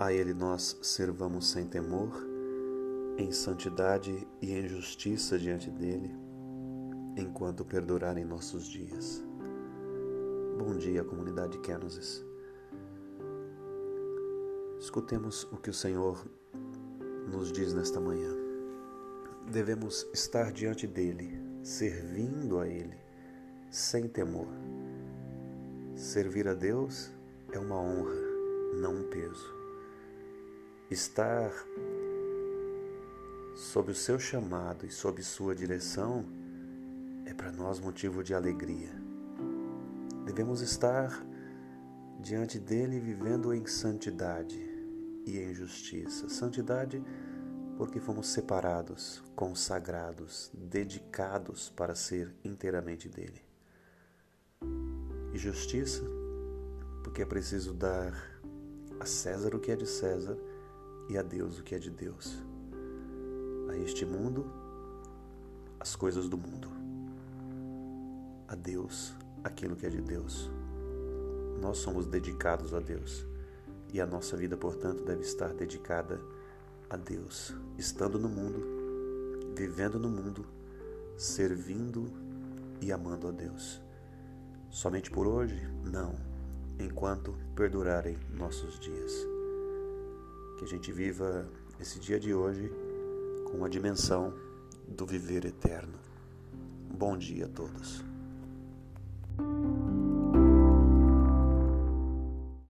A Ele nós servamos sem temor, em santidade e em justiça diante dele, enquanto perdurarem nossos dias. Bom dia, comunidade Kenosis. Escutemos o que o Senhor nos diz nesta manhã. Devemos estar diante dele, servindo a ele, sem temor. Servir a Deus é uma honra, não um peso. Estar sob o seu chamado e sob sua direção é para nós motivo de alegria. Devemos estar diante dele vivendo em santidade e em justiça. Santidade porque fomos separados, consagrados, dedicados para ser inteiramente dele. E justiça porque é preciso dar a César o que é de César e a Deus o que é de Deus. A este mundo, as coisas do mundo. A Deus aquilo que é de Deus. Nós somos dedicados a Deus e a nossa vida, portanto, deve estar dedicada a Deus, estando no mundo, vivendo no mundo, servindo e amando a Deus. Somente por hoje? Não, enquanto perdurarem nossos dias. Que a gente viva esse dia de hoje com a dimensão do viver eterno. Bom dia a todos.